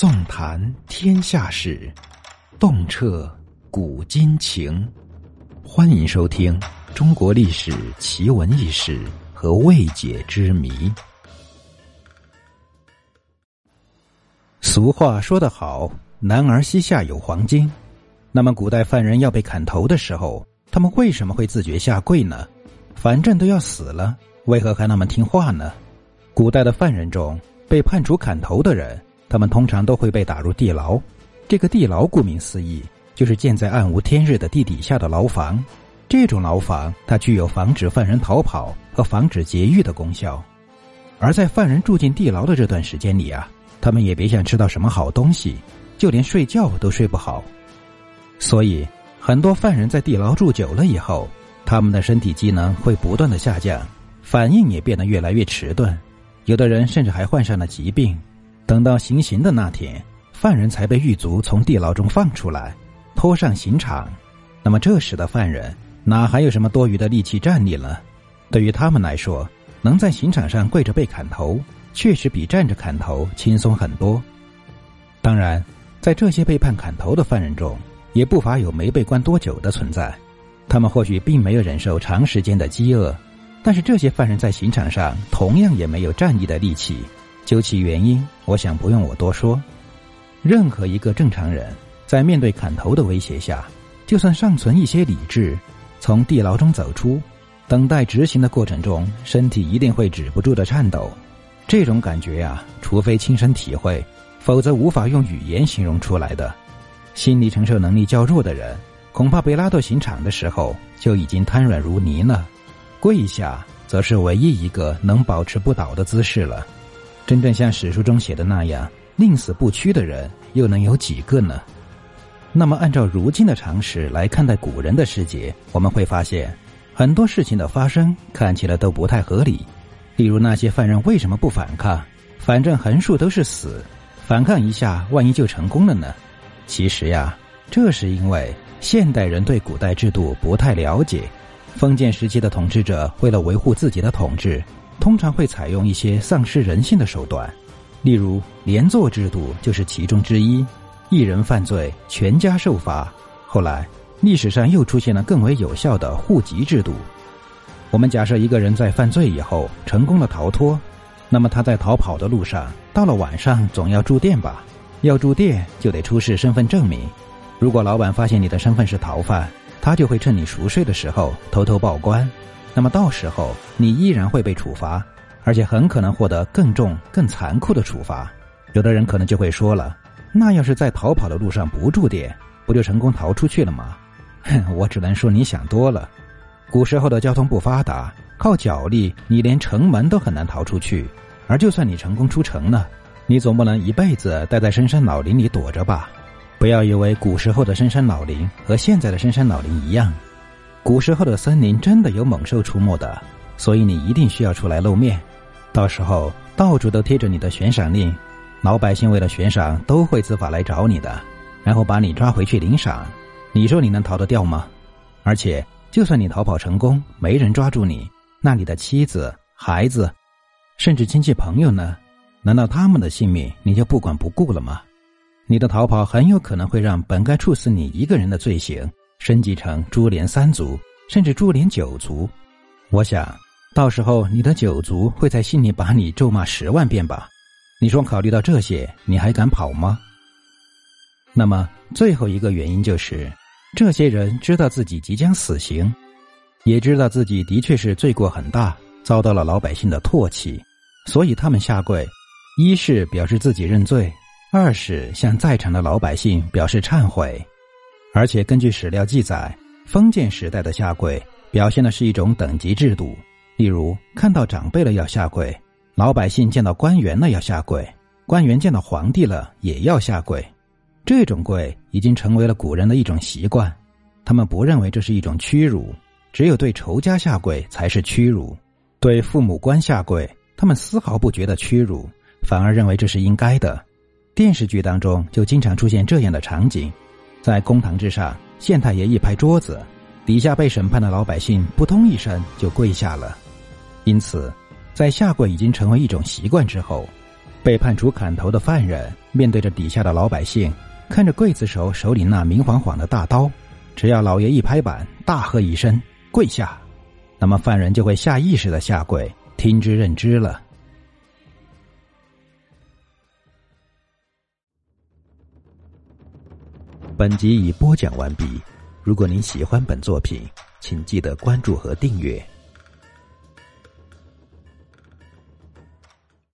纵谈天下事，洞彻古今情。欢迎收听《中国历史奇闻异事和未解之谜》。俗话说得好：“男儿膝下有黄金。”那么，古代犯人要被砍头的时候，他们为什么会自觉下跪呢？反正都要死了，为何还那么听话呢？古代的犯人中，被判处砍头的人，他们通常都会被打入地牢。这个地牢，顾名思义，就是建在暗无天日的地底下的牢房。这种牢房，它具有防止犯人逃跑和防止劫狱的功效。而在犯人住进地牢的这段时间里啊，他们也别想吃到什么好东西，就连睡觉都睡不好。所以，很多犯人在地牢住久了以后，他们的身体机能会不断的下降，反应也变得越来越迟钝。有的人甚至还患上了疾病。等到行刑的那天，犯人才被狱卒从地牢中放出来，拖上刑场。那么这时的犯人哪还有什么多余的力气站立了？对于他们来说，能在刑场上跪着被砍头，确实比站着砍头轻松很多。当然，在这些被判砍头的犯人中，也不乏有没被关多久的存在。他们或许并没有忍受长时间的饥饿。但是这些犯人在刑场上同样也没有站立的力气，究其原因，我想不用我多说。任何一个正常人，在面对砍头的威胁下，就算尚存一些理智，从地牢中走出，等待执行的过程中，身体一定会止不住的颤抖。这种感觉呀，除非亲身体会，否则无法用语言形容出来的。心理承受能力较弱的人，恐怕被拉到刑场的时候就已经瘫软如泥了。跪下，则是唯一一个能保持不倒的姿势了。真正像史书中写的那样宁死不屈的人，又能有几个呢？那么，按照如今的常识来看待古人的世界，我们会发现很多事情的发生看起来都不太合理。例如，那些犯人为什么不反抗？反正横竖都是死，反抗一下，万一就成功了呢？其实呀，这是因为现代人对古代制度不太了解。封建时期的统治者为了维护自己的统治，通常会采用一些丧失人性的手段，例如连坐制度就是其中之一。一人犯罪，全家受罚。后来历史上又出现了更为有效的户籍制度。我们假设一个人在犯罪以后成功了逃脱，那么他在逃跑的路上，到了晚上总要住店吧？要住店就得出示身份证明。如果老板发现你的身份是逃犯，他就会趁你熟睡的时候偷偷报官，那么到时候你依然会被处罚，而且很可能获得更重、更残酷的处罚。有的人可能就会说了：“那要是在逃跑的路上不住店，不就成功逃出去了吗？”哼，我只能说你想多了。古时候的交通不发达，靠脚力你连城门都很难逃出去。而就算你成功出城了，你总不能一辈子待在深山老林里躲着吧？不要以为古时候的深山老林和现在的深山老林一样，古时候的森林真的有猛兽出没的，所以你一定需要出来露面。到时候到处都贴着你的悬赏令，老百姓为了悬赏都会自发来找你的，然后把你抓回去领赏。你说你能逃得掉吗？而且就算你逃跑成功，没人抓住你，那你的妻子、孩子，甚至亲戚朋友呢？难道他们的性命你就不管不顾了吗？你的逃跑很有可能会让本该处死你一个人的罪行升级成株连三族，甚至株连九族。我想到时候你的九族会在心里把你咒骂十万遍吧？你说考虑到这些，你还敢跑吗？那么最后一个原因就是，这些人知道自己即将死刑，也知道自己的确是罪过很大，遭到了老百姓的唾弃，所以他们下跪，一是表示自己认罪。二是向在场的老百姓表示忏悔，而且根据史料记载，封建时代的下跪表现的是一种等级制度。例如，看到长辈了要下跪，老百姓见到官员了要下跪，官员见到皇帝了也要下跪。这种跪已经成为了古人的一种习惯，他们不认为这是一种屈辱，只有对仇家下跪才是屈辱。对父母官下跪，他们丝毫不觉得屈辱，反而认为这是应该的。电视剧当中就经常出现这样的场景，在公堂之上，县太爷一拍桌子，底下被审判的老百姓扑通一声就跪下了。因此，在下跪已经成为一种习惯之后，被判处砍头的犯人面对着底下的老百姓，看着刽子手手里那明晃晃的大刀，只要老爷一拍板，大喝一声“跪下”，那么犯人就会下意识的下跪，听之任之了。本集已播讲完毕。如果您喜欢本作品，请记得关注和订阅。